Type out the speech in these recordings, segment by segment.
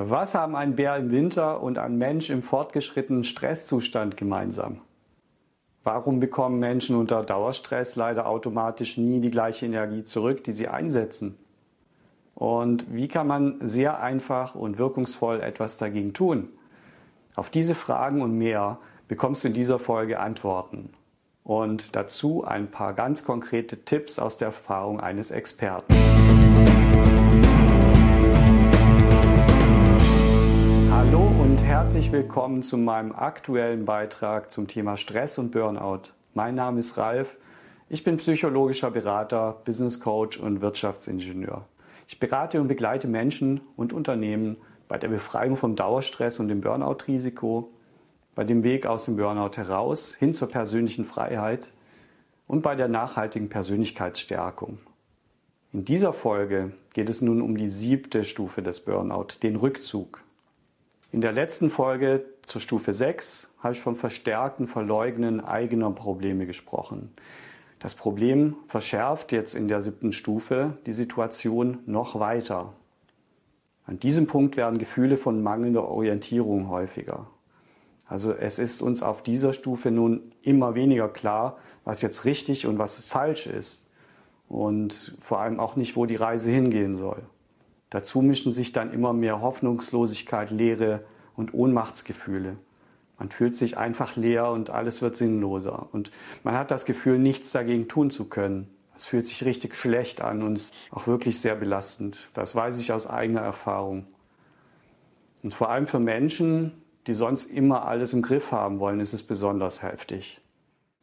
Was haben ein Bär im Winter und ein Mensch im fortgeschrittenen Stresszustand gemeinsam? Warum bekommen Menschen unter Dauerstress leider automatisch nie die gleiche Energie zurück, die sie einsetzen? Und wie kann man sehr einfach und wirkungsvoll etwas dagegen tun? Auf diese Fragen und mehr bekommst du in dieser Folge Antworten. Und dazu ein paar ganz konkrete Tipps aus der Erfahrung eines Experten. Herzlich willkommen zu meinem aktuellen Beitrag zum Thema Stress und Burnout. Mein Name ist Ralf. Ich bin psychologischer Berater, Business Coach und Wirtschaftsingenieur. Ich berate und begleite Menschen und Unternehmen bei der Befreiung vom Dauerstress und dem Burnout-Risiko, bei dem Weg aus dem Burnout heraus hin zur persönlichen Freiheit und bei der nachhaltigen Persönlichkeitsstärkung. In dieser Folge geht es nun um die siebte Stufe des Burnout, den Rückzug. In der letzten Folge zur Stufe 6 habe ich vom verstärkten Verleugnen eigener Probleme gesprochen. Das Problem verschärft jetzt in der siebten Stufe die Situation noch weiter. An diesem Punkt werden Gefühle von mangelnder Orientierung häufiger. Also es ist uns auf dieser Stufe nun immer weniger klar, was jetzt richtig und was falsch ist und vor allem auch nicht, wo die Reise hingehen soll. Dazu mischen sich dann immer mehr Hoffnungslosigkeit, Leere und Ohnmachtsgefühle. Man fühlt sich einfach leer und alles wird sinnloser. Und man hat das Gefühl, nichts dagegen tun zu können. Es fühlt sich richtig schlecht an und ist auch wirklich sehr belastend. Das weiß ich aus eigener Erfahrung. Und vor allem für Menschen, die sonst immer alles im Griff haben wollen, ist es besonders heftig.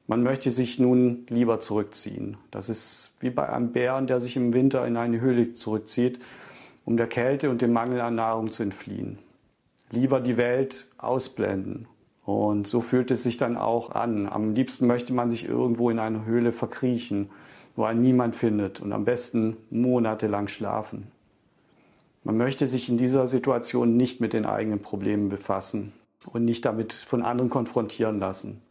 Man möchte sich nun lieber zurückziehen. Das ist wie bei einem Bären, der sich im Winter in eine Höhle zurückzieht um der Kälte und dem Mangel an Nahrung zu entfliehen. Lieber die Welt ausblenden. Und so fühlt es sich dann auch an. Am liebsten möchte man sich irgendwo in eine Höhle verkriechen, wo einen niemand findet und am besten monatelang schlafen. Man möchte sich in dieser Situation nicht mit den eigenen Problemen befassen und nicht damit von anderen konfrontieren lassen.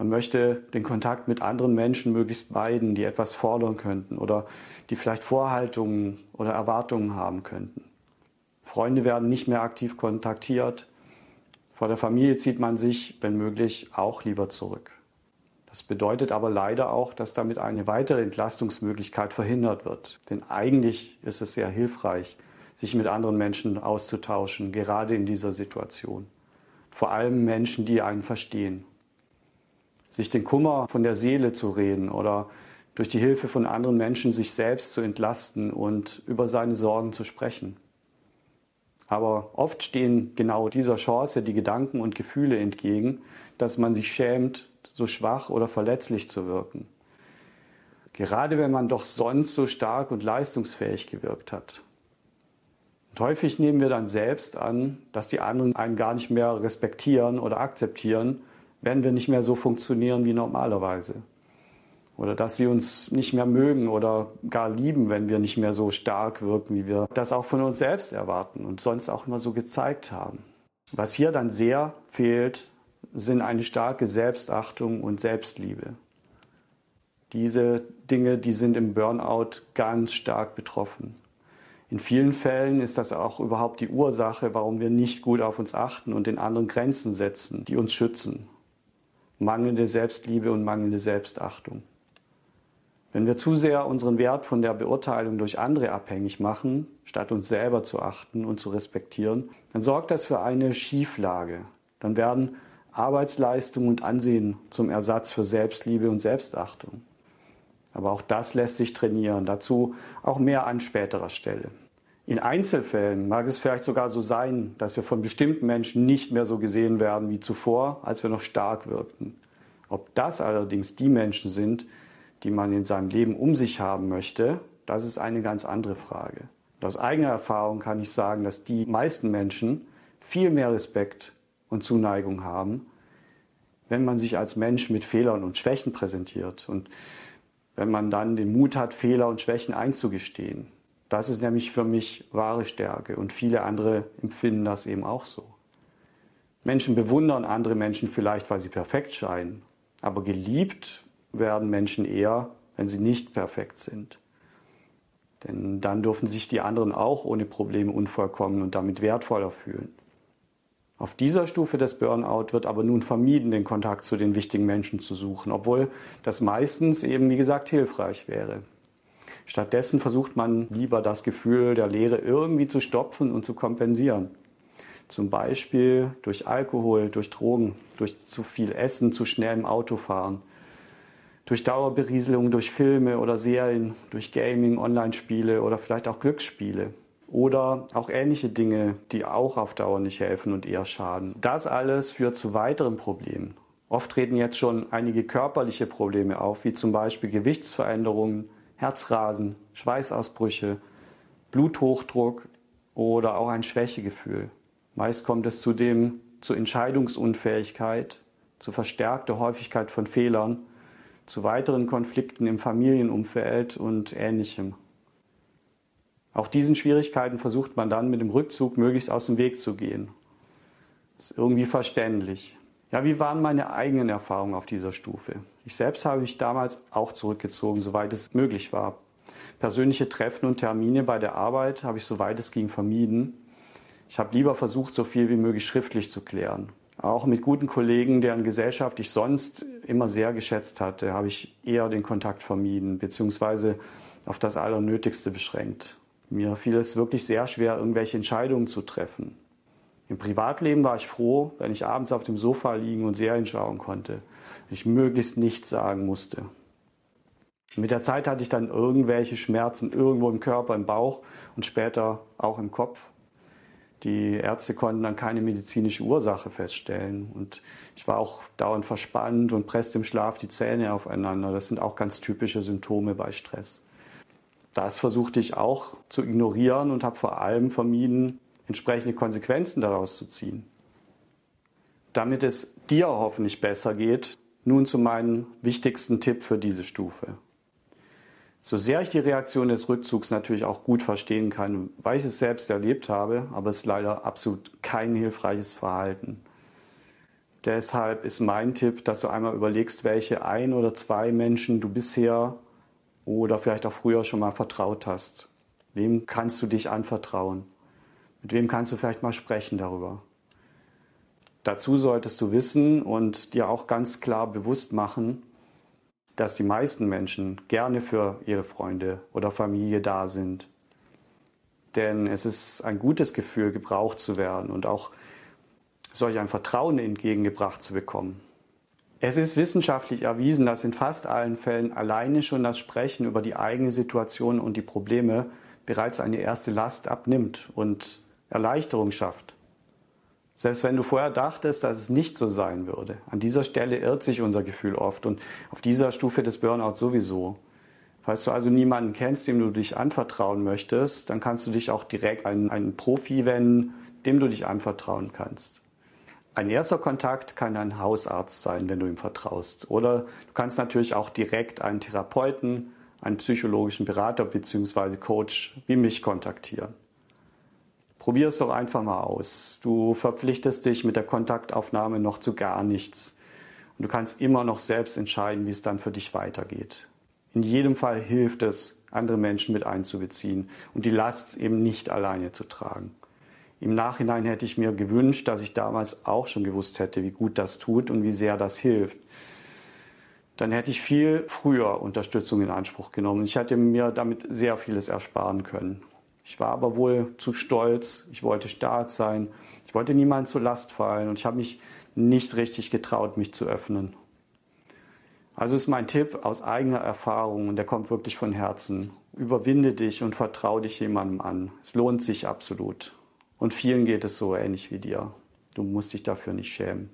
Man möchte den Kontakt mit anderen Menschen möglichst meiden, die etwas fordern könnten oder die vielleicht Vorhaltungen oder Erwartungen haben könnten. Freunde werden nicht mehr aktiv kontaktiert. Vor der Familie zieht man sich, wenn möglich, auch lieber zurück. Das bedeutet aber leider auch, dass damit eine weitere Entlastungsmöglichkeit verhindert wird. Denn eigentlich ist es sehr hilfreich, sich mit anderen Menschen auszutauschen, gerade in dieser Situation. Vor allem Menschen, die einen verstehen sich den Kummer von der Seele zu reden oder durch die Hilfe von anderen Menschen sich selbst zu entlasten und über seine Sorgen zu sprechen. Aber oft stehen genau dieser Chance die Gedanken und Gefühle entgegen, dass man sich schämt, so schwach oder verletzlich zu wirken. Gerade wenn man doch sonst so stark und leistungsfähig gewirkt hat. Und häufig nehmen wir dann selbst an, dass die anderen einen gar nicht mehr respektieren oder akzeptieren werden wir nicht mehr so funktionieren wie normalerweise. Oder dass sie uns nicht mehr mögen oder gar lieben, wenn wir nicht mehr so stark wirken, wie wir das auch von uns selbst erwarten und sonst auch immer so gezeigt haben. Was hier dann sehr fehlt, sind eine starke Selbstachtung und Selbstliebe. Diese Dinge, die sind im Burnout ganz stark betroffen. In vielen Fällen ist das auch überhaupt die Ursache, warum wir nicht gut auf uns achten und den anderen Grenzen setzen, die uns schützen mangelnde Selbstliebe und mangelnde Selbstachtung. Wenn wir zu sehr unseren Wert von der Beurteilung durch andere abhängig machen, statt uns selber zu achten und zu respektieren, dann sorgt das für eine Schieflage. Dann werden Arbeitsleistung und Ansehen zum Ersatz für Selbstliebe und Selbstachtung. Aber auch das lässt sich trainieren, dazu auch mehr an späterer Stelle. In Einzelfällen mag es vielleicht sogar so sein, dass wir von bestimmten Menschen nicht mehr so gesehen werden wie zuvor, als wir noch stark wirkten. Ob das allerdings die Menschen sind, die man in seinem Leben um sich haben möchte, das ist eine ganz andere Frage. Und aus eigener Erfahrung kann ich sagen, dass die meisten Menschen viel mehr Respekt und Zuneigung haben, wenn man sich als Mensch mit Fehlern und Schwächen präsentiert und wenn man dann den Mut hat, Fehler und Schwächen einzugestehen. Das ist nämlich für mich wahre Stärke und viele andere empfinden das eben auch so. Menschen bewundern andere Menschen vielleicht, weil sie perfekt scheinen, aber geliebt werden Menschen eher, wenn sie nicht perfekt sind. Denn dann dürfen sich die anderen auch ohne Probleme unvollkommen und damit wertvoller fühlen. Auf dieser Stufe des Burnout wird aber nun vermieden, den Kontakt zu den wichtigen Menschen zu suchen, obwohl das meistens eben, wie gesagt, hilfreich wäre. Stattdessen versucht man lieber das Gefühl der Leere irgendwie zu stopfen und zu kompensieren. Zum Beispiel durch Alkohol, durch Drogen, durch zu viel Essen, zu schnell im Autofahren, durch Dauerberieselung, durch Filme oder Serien, durch Gaming, Online-Spiele oder vielleicht auch Glücksspiele oder auch ähnliche Dinge, die auch auf Dauer nicht helfen und eher schaden. Das alles führt zu weiteren Problemen. Oft treten jetzt schon einige körperliche Probleme auf, wie zum Beispiel Gewichtsveränderungen, Herzrasen, Schweißausbrüche, Bluthochdruck oder auch ein Schwächegefühl. Meist kommt es zudem zu Entscheidungsunfähigkeit, zu verstärkter Häufigkeit von Fehlern, zu weiteren Konflikten im Familienumfeld und ähnlichem. Auch diesen Schwierigkeiten versucht man dann mit dem Rückzug möglichst aus dem Weg zu gehen. Das ist irgendwie verständlich. Ja, wie waren meine eigenen Erfahrungen auf dieser Stufe? Ich selbst habe mich damals auch zurückgezogen, soweit es möglich war. Persönliche Treffen und Termine bei der Arbeit habe ich soweit es ging vermieden. Ich habe lieber versucht, so viel wie möglich schriftlich zu klären. Auch mit guten Kollegen, deren Gesellschaft ich sonst immer sehr geschätzt hatte, habe ich eher den Kontakt vermieden, beziehungsweise auf das Allernötigste beschränkt. Mir fiel es wirklich sehr schwer, irgendwelche Entscheidungen zu treffen. Im Privatleben war ich froh, wenn ich abends auf dem Sofa liegen und Serien schauen konnte, wenn ich möglichst nichts sagen musste. Mit der Zeit hatte ich dann irgendwelche Schmerzen irgendwo im Körper, im Bauch und später auch im Kopf. Die Ärzte konnten dann keine medizinische Ursache feststellen. Und ich war auch dauernd verspannt und presste im Schlaf die Zähne aufeinander. Das sind auch ganz typische Symptome bei Stress. Das versuchte ich auch zu ignorieren und habe vor allem vermieden, entsprechende Konsequenzen daraus zu ziehen. Damit es dir hoffentlich besser geht, nun zu meinem wichtigsten Tipp für diese Stufe. So sehr ich die Reaktion des Rückzugs natürlich auch gut verstehen kann, weil ich es selbst erlebt habe, aber es ist leider absolut kein hilfreiches Verhalten. Deshalb ist mein Tipp, dass du einmal überlegst, welche ein oder zwei Menschen du bisher oder vielleicht auch früher schon mal vertraut hast. Wem kannst du dich anvertrauen? Mit wem kannst du vielleicht mal sprechen darüber? Dazu solltest du wissen und dir auch ganz klar bewusst machen, dass die meisten Menschen gerne für ihre Freunde oder Familie da sind. Denn es ist ein gutes Gefühl, gebraucht zu werden und auch solch ein Vertrauen entgegengebracht zu bekommen. Es ist wissenschaftlich erwiesen, dass in fast allen Fällen alleine schon das Sprechen über die eigene Situation und die Probleme bereits eine erste Last abnimmt und Erleichterung schafft. Selbst wenn du vorher dachtest, dass es nicht so sein würde. An dieser Stelle irrt sich unser Gefühl oft und auf dieser Stufe des Burnouts sowieso. Falls du also niemanden kennst, dem du dich anvertrauen möchtest, dann kannst du dich auch direkt an einen Profi wenden, dem du dich anvertrauen kannst. Ein erster Kontakt kann ein Hausarzt sein, wenn du ihm vertraust. Oder du kannst natürlich auch direkt einen Therapeuten, einen psychologischen Berater bzw. Coach wie mich kontaktieren. Probier es doch einfach mal aus. Du verpflichtest dich mit der Kontaktaufnahme noch zu gar nichts. Und du kannst immer noch selbst entscheiden, wie es dann für dich weitergeht. In jedem Fall hilft es, andere Menschen mit einzubeziehen und die Last eben nicht alleine zu tragen. Im Nachhinein hätte ich mir gewünscht, dass ich damals auch schon gewusst hätte, wie gut das tut und wie sehr das hilft. Dann hätte ich viel früher Unterstützung in Anspruch genommen. Ich hätte mir damit sehr vieles ersparen können. Ich war aber wohl zu stolz, ich wollte stark sein, ich wollte niemandem zur Last fallen und ich habe mich nicht richtig getraut, mich zu öffnen. Also ist mein Tipp aus eigener Erfahrung und der kommt wirklich von Herzen. Überwinde dich und vertraue dich jemandem an. Es lohnt sich absolut. Und vielen geht es so ähnlich wie dir. Du musst dich dafür nicht schämen.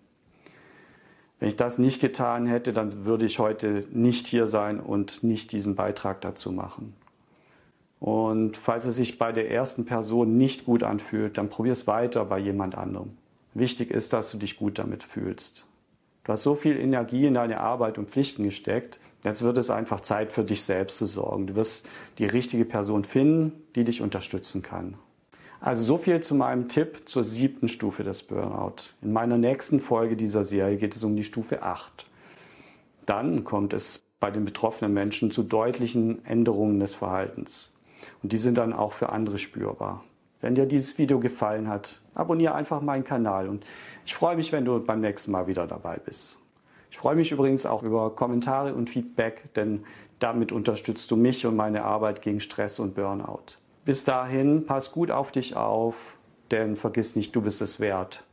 Wenn ich das nicht getan hätte, dann würde ich heute nicht hier sein und nicht diesen Beitrag dazu machen. Und falls es sich bei der ersten Person nicht gut anfühlt, dann probier es weiter bei jemand anderem. Wichtig ist, dass du dich gut damit fühlst. Du hast so viel Energie in deine Arbeit und Pflichten gesteckt. Jetzt wird es einfach Zeit für dich selbst zu sorgen. Du wirst die richtige Person finden, die dich unterstützen kann. Also so viel zu meinem Tipp zur siebten Stufe des Burnout. In meiner nächsten Folge dieser Serie geht es um die Stufe 8. Dann kommt es bei den betroffenen Menschen zu deutlichen Änderungen des Verhaltens. Und die sind dann auch für andere spürbar. Wenn dir dieses Video gefallen hat, abonniere einfach meinen Kanal und ich freue mich, wenn du beim nächsten Mal wieder dabei bist. Ich freue mich übrigens auch über Kommentare und Feedback, denn damit unterstützt du mich und meine Arbeit gegen Stress und Burnout. Bis dahin, pass gut auf dich auf, denn vergiss nicht, du bist es wert.